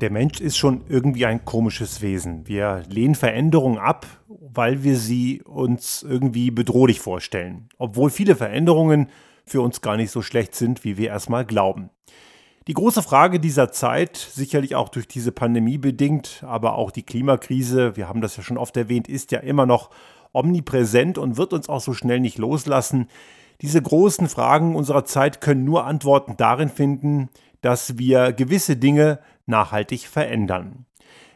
Der Mensch ist schon irgendwie ein komisches Wesen. Wir lehnen Veränderungen ab, weil wir sie uns irgendwie bedrohlich vorstellen, obwohl viele Veränderungen für uns gar nicht so schlecht sind, wie wir erstmal glauben. Die große Frage dieser Zeit, sicherlich auch durch diese Pandemie bedingt, aber auch die Klimakrise, wir haben das ja schon oft erwähnt, ist ja immer noch omnipräsent und wird uns auch so schnell nicht loslassen. Diese großen Fragen unserer Zeit können nur Antworten darin finden, dass wir gewisse Dinge nachhaltig verändern.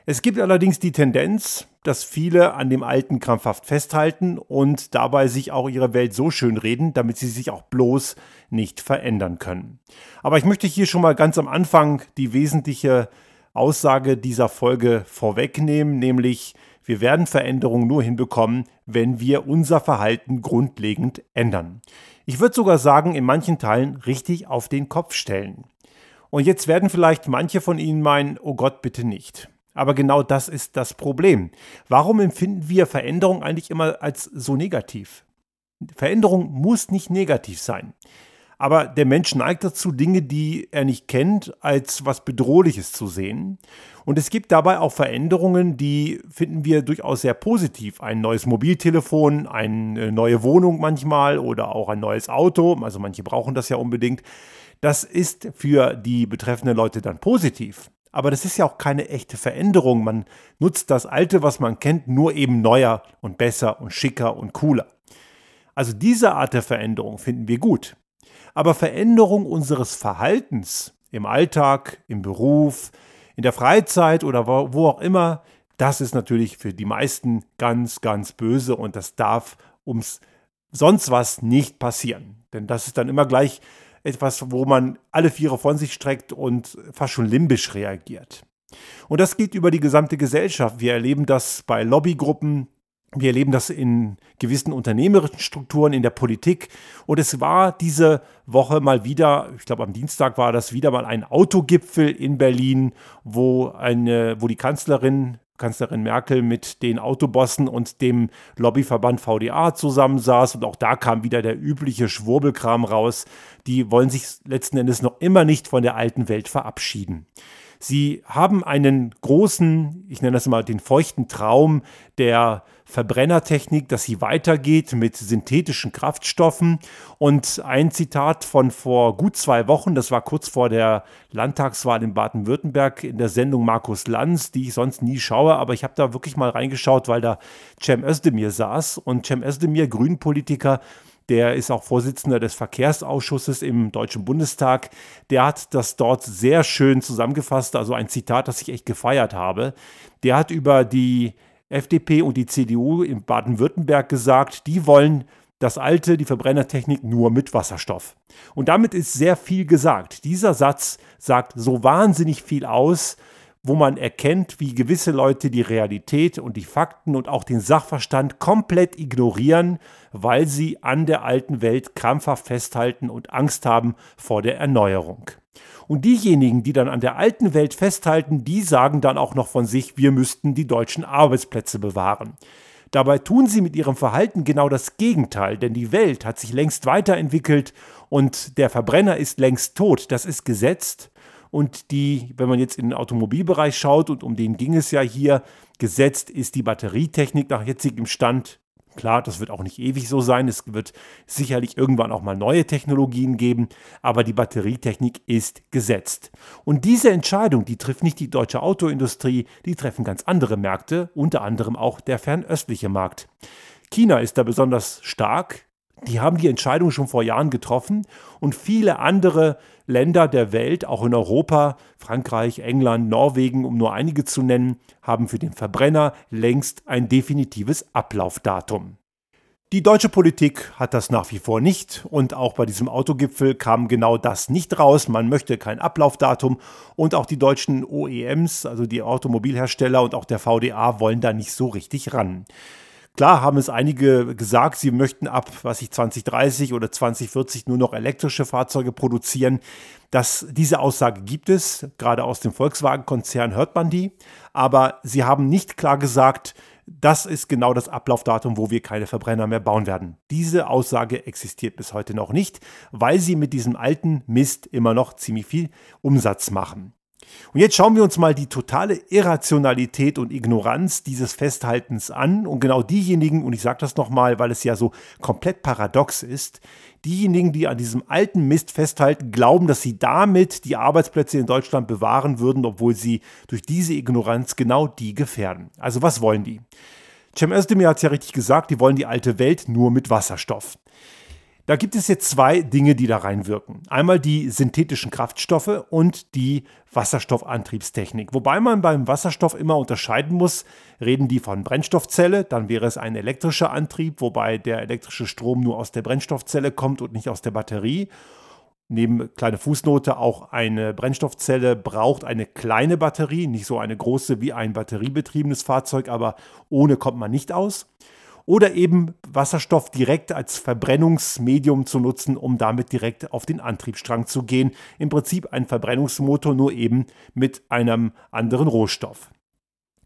Es gibt allerdings die Tendenz, dass viele an dem Alten krampfhaft festhalten und dabei sich auch ihre Welt so schön reden, damit sie sich auch bloß nicht verändern können. Aber ich möchte hier schon mal ganz am Anfang die wesentliche Aussage dieser Folge vorwegnehmen, nämlich wir werden Veränderungen nur hinbekommen, wenn wir unser Verhalten grundlegend ändern. Ich würde sogar sagen, in manchen Teilen richtig auf den Kopf stellen. Und jetzt werden vielleicht manche von Ihnen meinen, oh Gott, bitte nicht. Aber genau das ist das Problem. Warum empfinden wir Veränderung eigentlich immer als so negativ? Veränderung muss nicht negativ sein. Aber der Mensch neigt dazu, Dinge, die er nicht kennt, als was Bedrohliches zu sehen. Und es gibt dabei auch Veränderungen, die finden wir durchaus sehr positiv. Ein neues Mobiltelefon, eine neue Wohnung manchmal oder auch ein neues Auto. Also manche brauchen das ja unbedingt. Das ist für die betreffenden Leute dann positiv. Aber das ist ja auch keine echte Veränderung. Man nutzt das Alte, was man kennt, nur eben neuer und besser und schicker und cooler. Also diese Art der Veränderung finden wir gut. Aber Veränderung unseres Verhaltens im Alltag, im Beruf, in der Freizeit oder wo auch immer, das ist natürlich für die meisten ganz, ganz böse und das darf ums sonst was nicht passieren. Denn das ist dann immer gleich etwas, wo man alle Viere von sich streckt und fast schon limbisch reagiert. Und das geht über die gesamte Gesellschaft. Wir erleben das bei Lobbygruppen, wir erleben das in gewissen unternehmerischen Strukturen, in der Politik. Und es war diese Woche mal wieder, ich glaube am Dienstag war das wieder mal ein Autogipfel in Berlin, wo, eine, wo die Kanzlerin Kanzlerin Merkel mit den Autobossen und dem Lobbyverband VDA zusammensaß. Und auch da kam wieder der übliche Schwurbelkram raus. Die wollen sich letzten Endes noch immer nicht von der alten Welt verabschieden. Sie haben einen großen, ich nenne das mal den feuchten Traum der Verbrennertechnik, dass sie weitergeht mit synthetischen Kraftstoffen. Und ein Zitat von vor gut zwei Wochen, das war kurz vor der Landtagswahl in Baden-Württemberg in der Sendung Markus Lanz, die ich sonst nie schaue, aber ich habe da wirklich mal reingeschaut, weil da Cem Özdemir saß. Und Cem Özdemir, Grünpolitiker, der ist auch Vorsitzender des Verkehrsausschusses im Deutschen Bundestag. Der hat das dort sehr schön zusammengefasst, also ein Zitat, das ich echt gefeiert habe. Der hat über die FDP und die CDU in Baden-Württemberg gesagt, die wollen das alte, die Verbrennertechnik nur mit Wasserstoff. Und damit ist sehr viel gesagt. Dieser Satz sagt so wahnsinnig viel aus, wo man erkennt, wie gewisse Leute die Realität und die Fakten und auch den Sachverstand komplett ignorieren, weil sie an der alten Welt krampfhaft festhalten und Angst haben vor der Erneuerung. Und diejenigen, die dann an der alten Welt festhalten, die sagen dann auch noch von sich, wir müssten die deutschen Arbeitsplätze bewahren. Dabei tun sie mit ihrem Verhalten genau das Gegenteil, denn die Welt hat sich längst weiterentwickelt und der Verbrenner ist längst tot. Das ist gesetzt und die, wenn man jetzt in den Automobilbereich schaut, und um den ging es ja hier, gesetzt ist die Batterietechnik nach jetzigem Stand. Klar, das wird auch nicht ewig so sein. Es wird sicherlich irgendwann auch mal neue Technologien geben, aber die Batterietechnik ist gesetzt. Und diese Entscheidung, die trifft nicht die deutsche Autoindustrie, die treffen ganz andere Märkte, unter anderem auch der fernöstliche Markt. China ist da besonders stark. Die haben die Entscheidung schon vor Jahren getroffen und viele andere Länder der Welt, auch in Europa, Frankreich, England, Norwegen, um nur einige zu nennen, haben für den Verbrenner längst ein definitives Ablaufdatum. Die deutsche Politik hat das nach wie vor nicht und auch bei diesem Autogipfel kam genau das nicht raus. Man möchte kein Ablaufdatum und auch die deutschen OEMs, also die Automobilhersteller und auch der VDA wollen da nicht so richtig ran. Klar haben es einige gesagt, sie möchten ab, was ich 2030 oder 2040 nur noch elektrische Fahrzeuge produzieren. Das, diese Aussage gibt es, gerade aus dem Volkswagen-Konzern hört man die, aber sie haben nicht klar gesagt, das ist genau das Ablaufdatum, wo wir keine Verbrenner mehr bauen werden. Diese Aussage existiert bis heute noch nicht, weil sie mit diesem alten Mist immer noch ziemlich viel Umsatz machen. Und jetzt schauen wir uns mal die totale Irrationalität und Ignoranz dieses Festhaltens an. Und genau diejenigen, und ich sage das nochmal, weil es ja so komplett paradox ist, diejenigen, die an diesem alten Mist festhalten, glauben, dass sie damit die Arbeitsplätze in Deutschland bewahren würden, obwohl sie durch diese Ignoranz genau die gefährden. Also was wollen die? Cem Özdemir hat es ja richtig gesagt, die wollen die alte Welt nur mit Wasserstoff. Da gibt es jetzt zwei Dinge, die da reinwirken. Einmal die synthetischen Kraftstoffe und die Wasserstoffantriebstechnik. Wobei man beim Wasserstoff immer unterscheiden muss, reden die von Brennstoffzelle, dann wäre es ein elektrischer Antrieb, wobei der elektrische Strom nur aus der Brennstoffzelle kommt und nicht aus der Batterie. Neben kleine Fußnote, auch eine Brennstoffzelle braucht eine kleine Batterie, nicht so eine große wie ein batteriebetriebenes Fahrzeug, aber ohne kommt man nicht aus oder eben Wasserstoff direkt als Verbrennungsmedium zu nutzen, um damit direkt auf den Antriebsstrang zu gehen. Im Prinzip ein Verbrennungsmotor, nur eben mit einem anderen Rohstoff.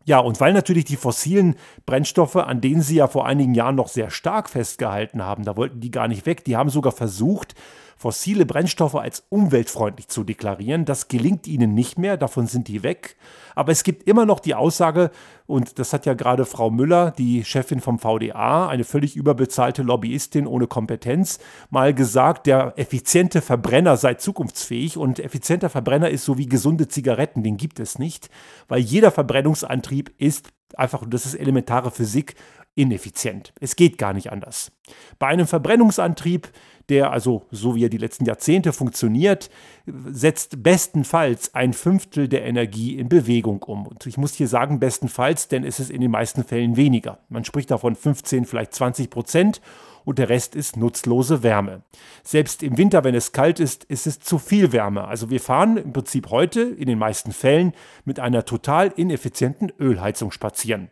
Ja, und weil natürlich die fossilen Brennstoffe, an denen sie ja vor einigen Jahren noch sehr stark festgehalten haben, da wollten die gar nicht weg, die haben sogar versucht, fossile Brennstoffe als umweltfreundlich zu deklarieren. Das gelingt ihnen nicht mehr, davon sind die weg. Aber es gibt immer noch die Aussage, und das hat ja gerade Frau Müller, die Chefin vom VDA, eine völlig überbezahlte Lobbyistin ohne Kompetenz, mal gesagt, der effiziente Verbrenner sei zukunftsfähig und effizienter Verbrenner ist so wie gesunde Zigaretten, den gibt es nicht, weil jeder Verbrennungsantrieb ist einfach, und das ist elementare Physik, ineffizient. Es geht gar nicht anders. Bei einem Verbrennungsantrieb der also so wie er die letzten Jahrzehnte funktioniert, setzt bestenfalls ein Fünftel der Energie in Bewegung um. Und ich muss hier sagen bestenfalls, denn es ist in den meisten Fällen weniger. Man spricht davon 15, vielleicht 20 Prozent und der Rest ist nutzlose Wärme. Selbst im Winter, wenn es kalt ist, ist es zu viel Wärme. Also wir fahren im Prinzip heute in den meisten Fällen mit einer total ineffizienten Ölheizung spazieren.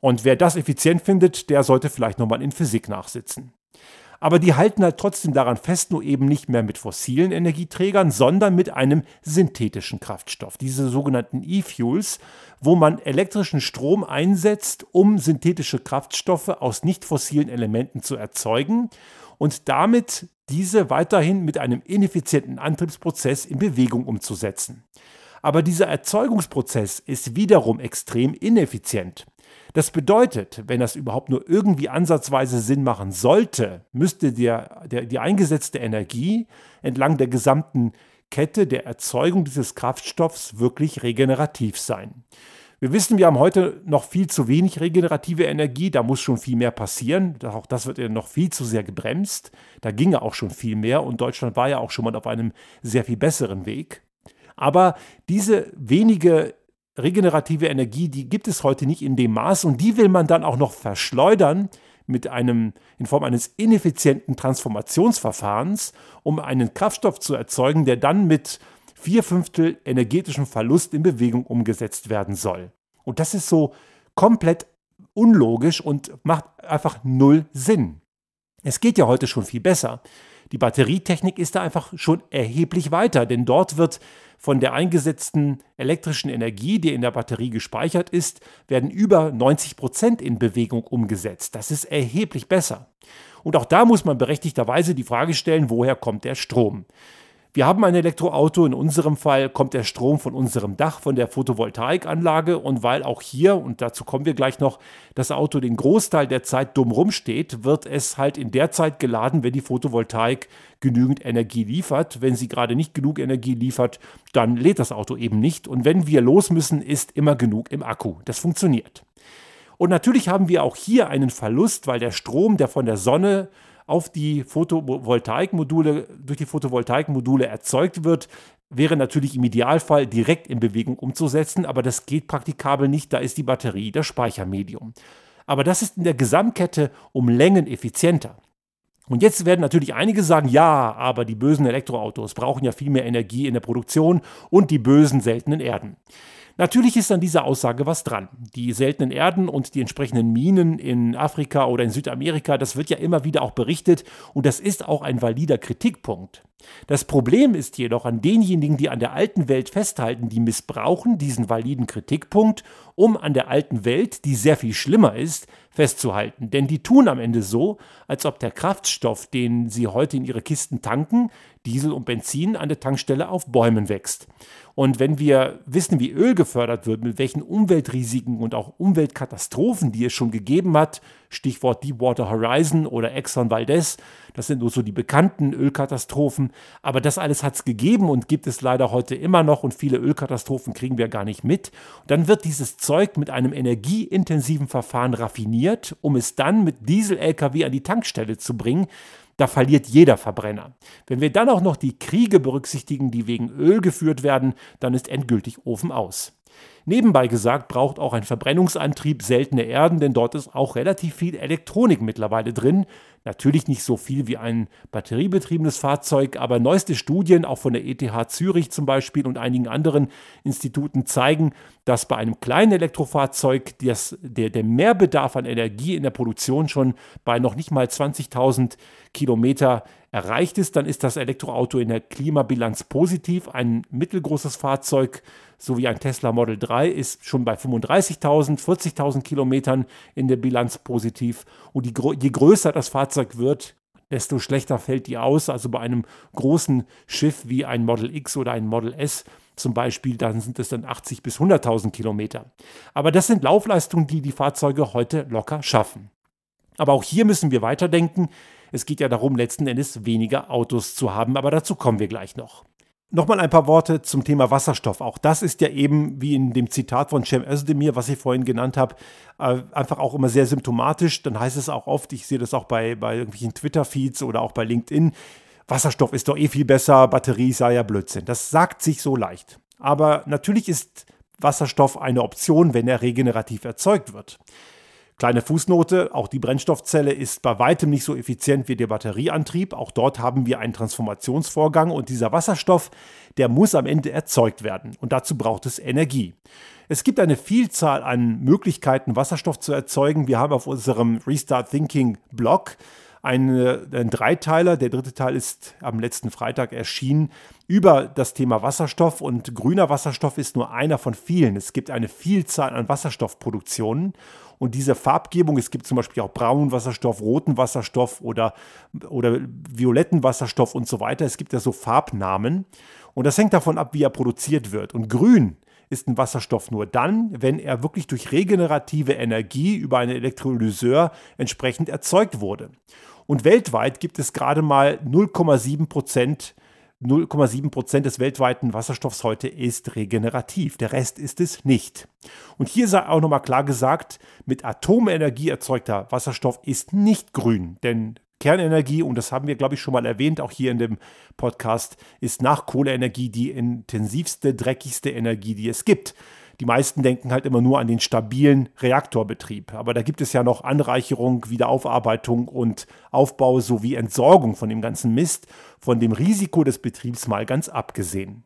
Und wer das effizient findet, der sollte vielleicht nochmal in Physik nachsitzen. Aber die halten halt trotzdem daran fest, nur eben nicht mehr mit fossilen Energieträgern, sondern mit einem synthetischen Kraftstoff. Diese sogenannten E-Fuels, wo man elektrischen Strom einsetzt, um synthetische Kraftstoffe aus nicht fossilen Elementen zu erzeugen und damit diese weiterhin mit einem ineffizienten Antriebsprozess in Bewegung umzusetzen. Aber dieser Erzeugungsprozess ist wiederum extrem ineffizient. Das bedeutet, wenn das überhaupt nur irgendwie ansatzweise Sinn machen sollte, müsste der, der, die eingesetzte Energie entlang der gesamten Kette der Erzeugung dieses Kraftstoffs wirklich regenerativ sein. Wir wissen, wir haben heute noch viel zu wenig regenerative Energie, da muss schon viel mehr passieren. Auch das wird ja noch viel zu sehr gebremst. Da ginge auch schon viel mehr und Deutschland war ja auch schon mal auf einem sehr viel besseren Weg. Aber diese wenige regenerative Energie, die gibt es heute nicht in dem Maß und die will man dann auch noch verschleudern mit einem in Form eines ineffizienten Transformationsverfahrens, um einen Kraftstoff zu erzeugen, der dann mit vier Fünftel energetischem Verlust in Bewegung umgesetzt werden soll. Und das ist so komplett unlogisch und macht einfach null Sinn. Es geht ja heute schon viel besser. Die Batterietechnik ist da einfach schon erheblich weiter, denn dort wird von der eingesetzten elektrischen Energie, die in der Batterie gespeichert ist, werden über 90 Prozent in Bewegung umgesetzt. Das ist erheblich besser. Und auch da muss man berechtigterweise die Frage stellen, woher kommt der Strom? Wir haben ein Elektroauto, in unserem Fall kommt der Strom von unserem Dach, von der Photovoltaikanlage und weil auch hier, und dazu kommen wir gleich noch, das Auto den Großteil der Zeit dumm rumsteht, wird es halt in der Zeit geladen, wenn die Photovoltaik genügend Energie liefert. Wenn sie gerade nicht genug Energie liefert, dann lädt das Auto eben nicht und wenn wir los müssen, ist immer genug im Akku. Das funktioniert. Und natürlich haben wir auch hier einen Verlust, weil der Strom, der von der Sonne auf die Photovoltaikmodule, durch die Photovoltaikmodule erzeugt wird, wäre natürlich im Idealfall direkt in Bewegung umzusetzen, aber das geht praktikabel nicht, da ist die Batterie das Speichermedium. Aber das ist in der Gesamtkette um Längen effizienter. Und jetzt werden natürlich einige sagen, ja, aber die bösen Elektroautos brauchen ja viel mehr Energie in der Produktion und die bösen seltenen Erden. Natürlich ist an dieser Aussage was dran. Die seltenen Erden und die entsprechenden Minen in Afrika oder in Südamerika, das wird ja immer wieder auch berichtet und das ist auch ein valider Kritikpunkt. Das Problem ist jedoch an denjenigen, die an der alten Welt festhalten, die missbrauchen diesen validen Kritikpunkt, um an der alten Welt, die sehr viel schlimmer ist, festzuhalten. Denn die tun am Ende so, als ob der Kraftstoff, den sie heute in ihre Kisten tanken, Diesel und Benzin an der Tankstelle auf Bäumen wächst. Und wenn wir wissen, wie Öl gefördert wird, mit welchen Umweltrisiken und auch Umweltkatastrophen, die es schon gegeben hat, Stichwort Deepwater Horizon oder Exxon Valdez, das sind nur so die bekannten Ölkatastrophen, aber das alles hat es gegeben und gibt es leider heute immer noch und viele Ölkatastrophen kriegen wir gar nicht mit. Und dann wird dieses Zeug mit einem energieintensiven Verfahren raffiniert, um es dann mit Diesel-Lkw an die Tankstelle zu bringen, da verliert jeder Verbrenner. Wenn wir dann auch noch die Kriege berücksichtigen, die wegen Öl geführt werden, dann ist endgültig Ofen aus. Nebenbei gesagt braucht auch ein Verbrennungsantrieb seltene Erden, denn dort ist auch relativ viel Elektronik mittlerweile drin, Natürlich nicht so viel wie ein batteriebetriebenes Fahrzeug, aber neueste Studien, auch von der ETH Zürich zum Beispiel und einigen anderen Instituten, zeigen, dass bei einem kleinen Elektrofahrzeug das, der, der Mehrbedarf an Energie in der Produktion schon bei noch nicht mal 20.000 Kilometer erreicht ist, dann ist das Elektroauto in der Klimabilanz positiv. Ein mittelgroßes Fahrzeug, so wie ein Tesla Model 3, ist schon bei 35.000, 40.000 Kilometern in der Bilanz positiv. Und die, je größer das Fahrzeug wird, desto schlechter fällt die aus. Also bei einem großen Schiff wie ein Model X oder ein Model S zum Beispiel, dann sind es dann 80 bis 100.000 Kilometer. Aber das sind Laufleistungen, die die Fahrzeuge heute locker schaffen. Aber auch hier müssen wir weiterdenken. Es geht ja darum, letzten Endes weniger Autos zu haben, aber dazu kommen wir gleich noch. Nochmal ein paar Worte zum Thema Wasserstoff. Auch das ist ja eben, wie in dem Zitat von Cem Özdemir, was ich vorhin genannt habe, äh, einfach auch immer sehr symptomatisch. Dann heißt es auch oft, ich sehe das auch bei, bei irgendwelchen Twitter-Feeds oder auch bei LinkedIn, Wasserstoff ist doch eh viel besser, Batterie sei ja Blödsinn. Das sagt sich so leicht. Aber natürlich ist Wasserstoff eine Option, wenn er regenerativ erzeugt wird. Kleine Fußnote, auch die Brennstoffzelle ist bei weitem nicht so effizient wie der Batterieantrieb. Auch dort haben wir einen Transformationsvorgang und dieser Wasserstoff, der muss am Ende erzeugt werden und dazu braucht es Energie. Es gibt eine Vielzahl an Möglichkeiten, Wasserstoff zu erzeugen. Wir haben auf unserem Restart Thinking Blog eine, ein Dreiteiler. Der dritte Teil ist am letzten Freitag erschienen über das Thema Wasserstoff und grüner Wasserstoff ist nur einer von vielen. Es gibt eine Vielzahl an Wasserstoffproduktionen und diese Farbgebung, es gibt zum Beispiel auch braunen Wasserstoff, roten Wasserstoff oder, oder violetten Wasserstoff und so weiter. Es gibt ja so Farbnamen und das hängt davon ab, wie er produziert wird. Und grün ist ein Wasserstoff nur dann, wenn er wirklich durch regenerative Energie über einen Elektrolyseur entsprechend erzeugt wurde. Und weltweit gibt es gerade mal 0,7 Prozent 0,7 Prozent des weltweiten Wasserstoffs heute ist regenerativ. Der Rest ist es nicht. Und hier sei auch nochmal klar gesagt, mit Atomenergie erzeugter Wasserstoff ist nicht grün, denn Kernenergie, und das haben wir, glaube ich, schon mal erwähnt, auch hier in dem Podcast, ist nach Kohleenergie die intensivste, dreckigste Energie, die es gibt. Die meisten denken halt immer nur an den stabilen Reaktorbetrieb. Aber da gibt es ja noch Anreicherung, Wiederaufarbeitung und Aufbau sowie Entsorgung von dem ganzen Mist, von dem Risiko des Betriebs mal ganz abgesehen.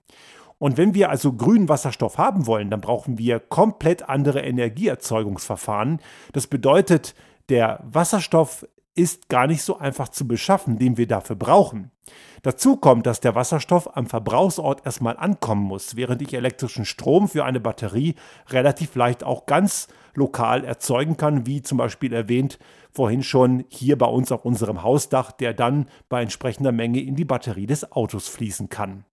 Und wenn wir also grünen Wasserstoff haben wollen, dann brauchen wir komplett andere Energieerzeugungsverfahren. Das bedeutet, der Wasserstoff ist gar nicht so einfach zu beschaffen, den wir dafür brauchen. Dazu kommt, dass der Wasserstoff am Verbrauchsort erstmal ankommen muss, während ich elektrischen Strom für eine Batterie relativ leicht auch ganz lokal erzeugen kann, wie zum Beispiel erwähnt vorhin schon hier bei uns auf unserem Hausdach, der dann bei entsprechender Menge in die Batterie des Autos fließen kann.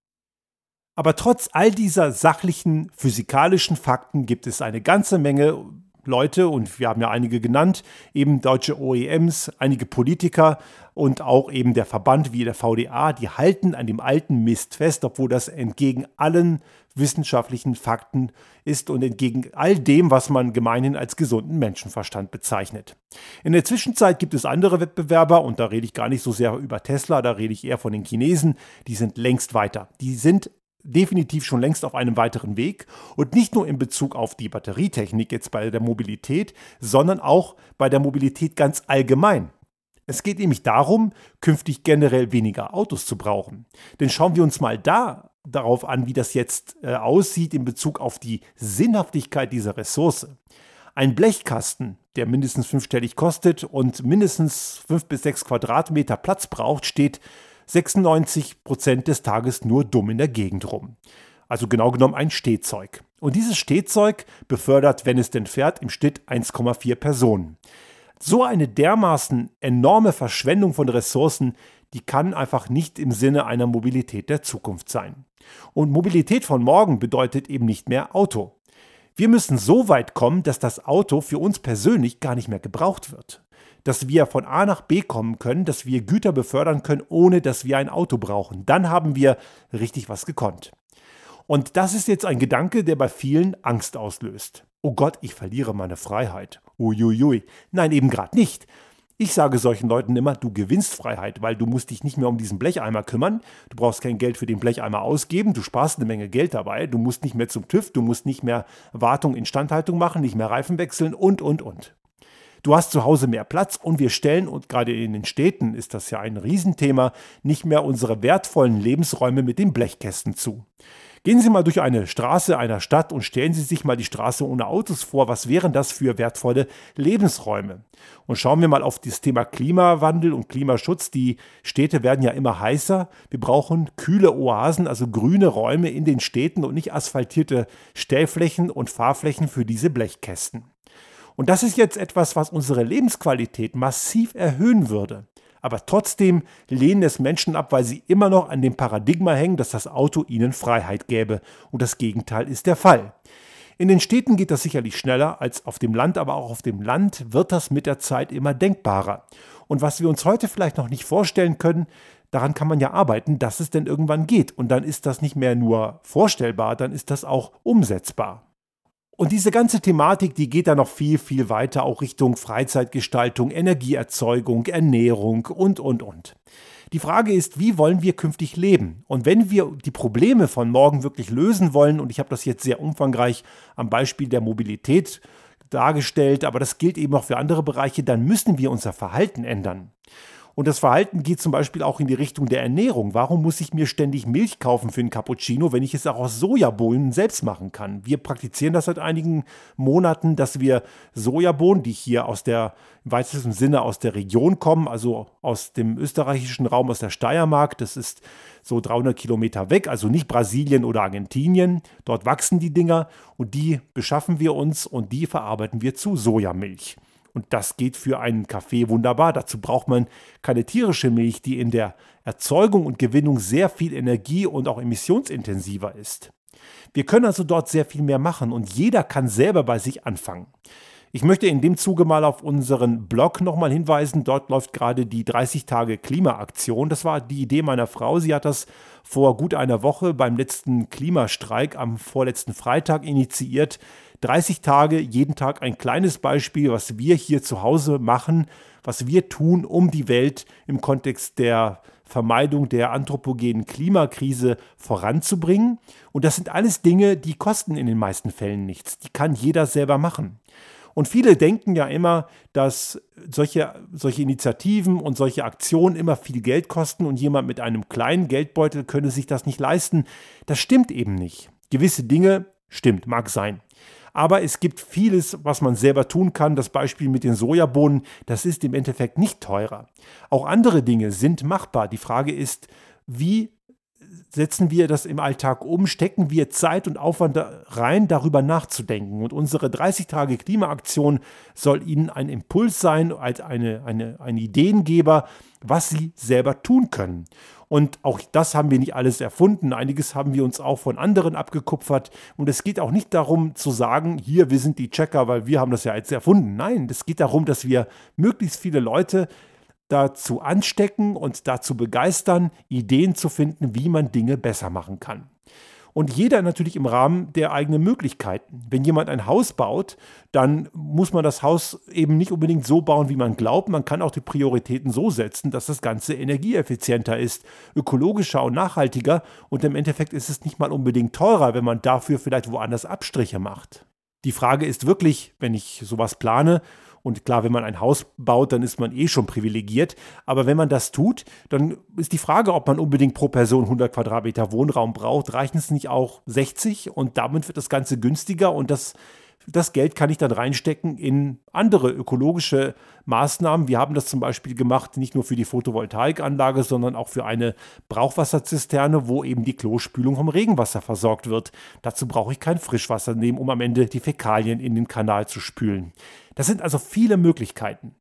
Aber trotz all dieser sachlichen physikalischen Fakten gibt es eine ganze Menge Leute, und wir haben ja einige genannt, eben deutsche OEMs, einige Politiker und auch eben der Verband wie der VDA, die halten an dem alten Mist fest, obwohl das entgegen allen wissenschaftlichen Fakten ist und entgegen all dem, was man gemeinhin als gesunden Menschenverstand bezeichnet. In der Zwischenzeit gibt es andere Wettbewerber und da rede ich gar nicht so sehr über Tesla, da rede ich eher von den Chinesen, die sind längst weiter. Die sind definitiv schon längst auf einem weiteren Weg und nicht nur in Bezug auf die Batterietechnik jetzt bei der Mobilität, sondern auch bei der Mobilität ganz allgemein. Es geht nämlich darum, künftig generell weniger Autos zu brauchen. Denn schauen wir uns mal da darauf an, wie das jetzt äh, aussieht in Bezug auf die Sinnhaftigkeit dieser Ressource. Ein Blechkasten, der mindestens fünfstellig kostet und mindestens fünf bis sechs Quadratmeter Platz braucht, steht 96 Prozent des Tages nur dumm in der Gegend rum. Also genau genommen ein Stehzeug. Und dieses Stehzeug befördert, wenn es denn fährt, im Schnitt 1,4 Personen. So eine dermaßen enorme Verschwendung von Ressourcen, die kann einfach nicht im Sinne einer Mobilität der Zukunft sein. Und Mobilität von morgen bedeutet eben nicht mehr Auto. Wir müssen so weit kommen, dass das Auto für uns persönlich gar nicht mehr gebraucht wird. Dass wir von A nach B kommen können, dass wir Güter befördern können, ohne dass wir ein Auto brauchen. Dann haben wir richtig was gekonnt. Und das ist jetzt ein Gedanke, der bei vielen Angst auslöst. Oh Gott, ich verliere meine Freiheit. Uiuiui. Nein, eben gerade nicht. Ich sage solchen Leuten immer, du gewinnst Freiheit, weil du musst dich nicht mehr um diesen Blecheimer kümmern. Du brauchst kein Geld für den Blecheimer ausgeben. Du sparst eine Menge Geld dabei. Du musst nicht mehr zum TÜV. Du musst nicht mehr Wartung, Instandhaltung machen, nicht mehr Reifen wechseln und, und, und. Du hast zu Hause mehr Platz und wir stellen, und gerade in den Städten ist das ja ein Riesenthema, nicht mehr unsere wertvollen Lebensräume mit den Blechkästen zu. Gehen Sie mal durch eine Straße einer Stadt und stellen Sie sich mal die Straße ohne Autos vor. Was wären das für wertvolle Lebensräume? Und schauen wir mal auf das Thema Klimawandel und Klimaschutz. Die Städte werden ja immer heißer. Wir brauchen kühle Oasen, also grüne Räume in den Städten und nicht asphaltierte Stellflächen und Fahrflächen für diese Blechkästen. Und das ist jetzt etwas, was unsere Lebensqualität massiv erhöhen würde. Aber trotzdem lehnen es Menschen ab, weil sie immer noch an dem Paradigma hängen, dass das Auto ihnen Freiheit gäbe. Und das Gegenteil ist der Fall. In den Städten geht das sicherlich schneller als auf dem Land, aber auch auf dem Land wird das mit der Zeit immer denkbarer. Und was wir uns heute vielleicht noch nicht vorstellen können, daran kann man ja arbeiten, dass es denn irgendwann geht. Und dann ist das nicht mehr nur vorstellbar, dann ist das auch umsetzbar. Und diese ganze Thematik, die geht da noch viel, viel weiter, auch Richtung Freizeitgestaltung, Energieerzeugung, Ernährung und, und, und. Die Frage ist, wie wollen wir künftig leben? Und wenn wir die Probleme von morgen wirklich lösen wollen, und ich habe das jetzt sehr umfangreich am Beispiel der Mobilität dargestellt, aber das gilt eben auch für andere Bereiche, dann müssen wir unser Verhalten ändern. Und das Verhalten geht zum Beispiel auch in die Richtung der Ernährung. Warum muss ich mir ständig Milch kaufen für einen Cappuccino, wenn ich es auch aus Sojabohnen selbst machen kann? Wir praktizieren das seit einigen Monaten, dass wir Sojabohnen, die hier aus der, im weitesten Sinne aus der Region kommen, also aus dem österreichischen Raum, aus der Steiermark, das ist so 300 Kilometer weg, also nicht Brasilien oder Argentinien. Dort wachsen die Dinger und die beschaffen wir uns und die verarbeiten wir zu Sojamilch. Und das geht für einen Kaffee wunderbar. Dazu braucht man keine tierische Milch, die in der Erzeugung und Gewinnung sehr viel Energie und auch emissionsintensiver ist. Wir können also dort sehr viel mehr machen und jeder kann selber bei sich anfangen. Ich möchte in dem Zuge mal auf unseren Blog nochmal hinweisen. Dort läuft gerade die 30 Tage Klimaaktion. Das war die Idee meiner Frau. Sie hat das vor gut einer Woche beim letzten Klimastreik am vorletzten Freitag initiiert. 30 Tage, jeden Tag ein kleines Beispiel, was wir hier zu Hause machen, was wir tun, um die Welt im Kontext der Vermeidung der anthropogenen Klimakrise voranzubringen. Und das sind alles Dinge, die kosten in den meisten Fällen nichts. Die kann jeder selber machen. Und viele denken ja immer, dass solche, solche Initiativen und solche Aktionen immer viel Geld kosten und jemand mit einem kleinen Geldbeutel könne sich das nicht leisten. Das stimmt eben nicht. Gewisse Dinge stimmt, mag sein. Aber es gibt vieles, was man selber tun kann. Das Beispiel mit den Sojabohnen, das ist im Endeffekt nicht teurer. Auch andere Dinge sind machbar. Die Frage ist, wie setzen wir das im Alltag um, stecken wir Zeit und Aufwand rein, darüber nachzudenken. Und unsere 30 Tage Klimaaktion soll Ihnen ein Impuls sein, als eine, eine, ein Ideengeber, was Sie selber tun können. Und auch das haben wir nicht alles erfunden. Einiges haben wir uns auch von anderen abgekupfert. Und es geht auch nicht darum zu sagen, hier, wir sind die Checker, weil wir haben das ja jetzt erfunden. Nein, es geht darum, dass wir möglichst viele Leute dazu anstecken und dazu begeistern, Ideen zu finden, wie man Dinge besser machen kann. Und jeder natürlich im Rahmen der eigenen Möglichkeiten. Wenn jemand ein Haus baut, dann muss man das Haus eben nicht unbedingt so bauen, wie man glaubt. Man kann auch die Prioritäten so setzen, dass das Ganze energieeffizienter ist, ökologischer und nachhaltiger. Und im Endeffekt ist es nicht mal unbedingt teurer, wenn man dafür vielleicht woanders Abstriche macht. Die Frage ist wirklich, wenn ich sowas plane, und klar, wenn man ein Haus baut, dann ist man eh schon privilegiert. Aber wenn man das tut, dann ist die Frage, ob man unbedingt pro Person 100 Quadratmeter Wohnraum braucht. Reichen es nicht auch 60? Und damit wird das Ganze günstiger und das das Geld kann ich dann reinstecken in andere ökologische Maßnahmen. Wir haben das zum Beispiel gemacht, nicht nur für die Photovoltaikanlage, sondern auch für eine Brauchwasserzisterne, wo eben die Klospülung vom Regenwasser versorgt wird. Dazu brauche ich kein Frischwasser nehmen, um am Ende die Fäkalien in den Kanal zu spülen. Das sind also viele Möglichkeiten.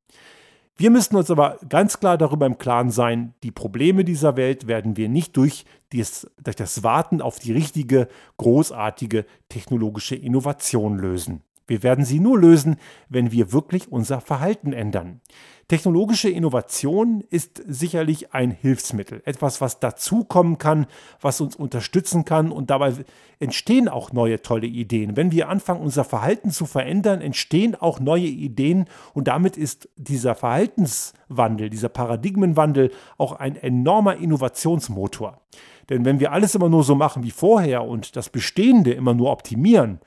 Wir müssen uns aber ganz klar darüber im Klaren sein, die Probleme dieser Welt werden wir nicht durch, dies, durch das Warten auf die richtige, großartige technologische Innovation lösen. Wir werden sie nur lösen, wenn wir wirklich unser Verhalten ändern. Technologische Innovation ist sicherlich ein Hilfsmittel, etwas, was dazukommen kann, was uns unterstützen kann und dabei entstehen auch neue tolle Ideen. Wenn wir anfangen, unser Verhalten zu verändern, entstehen auch neue Ideen und damit ist dieser Verhaltenswandel, dieser Paradigmenwandel auch ein enormer Innovationsmotor. Denn wenn wir alles immer nur so machen wie vorher und das Bestehende immer nur optimieren,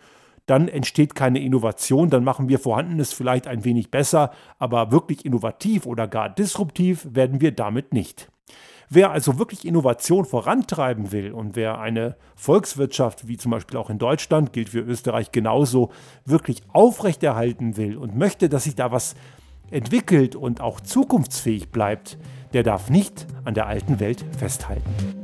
dann entsteht keine Innovation, dann machen wir Vorhandenes vielleicht ein wenig besser, aber wirklich innovativ oder gar disruptiv werden wir damit nicht. Wer also wirklich Innovation vorantreiben will und wer eine Volkswirtschaft, wie zum Beispiel auch in Deutschland, gilt für Österreich genauso, wirklich aufrechterhalten will und möchte, dass sich da was entwickelt und auch zukunftsfähig bleibt, der darf nicht an der alten Welt festhalten.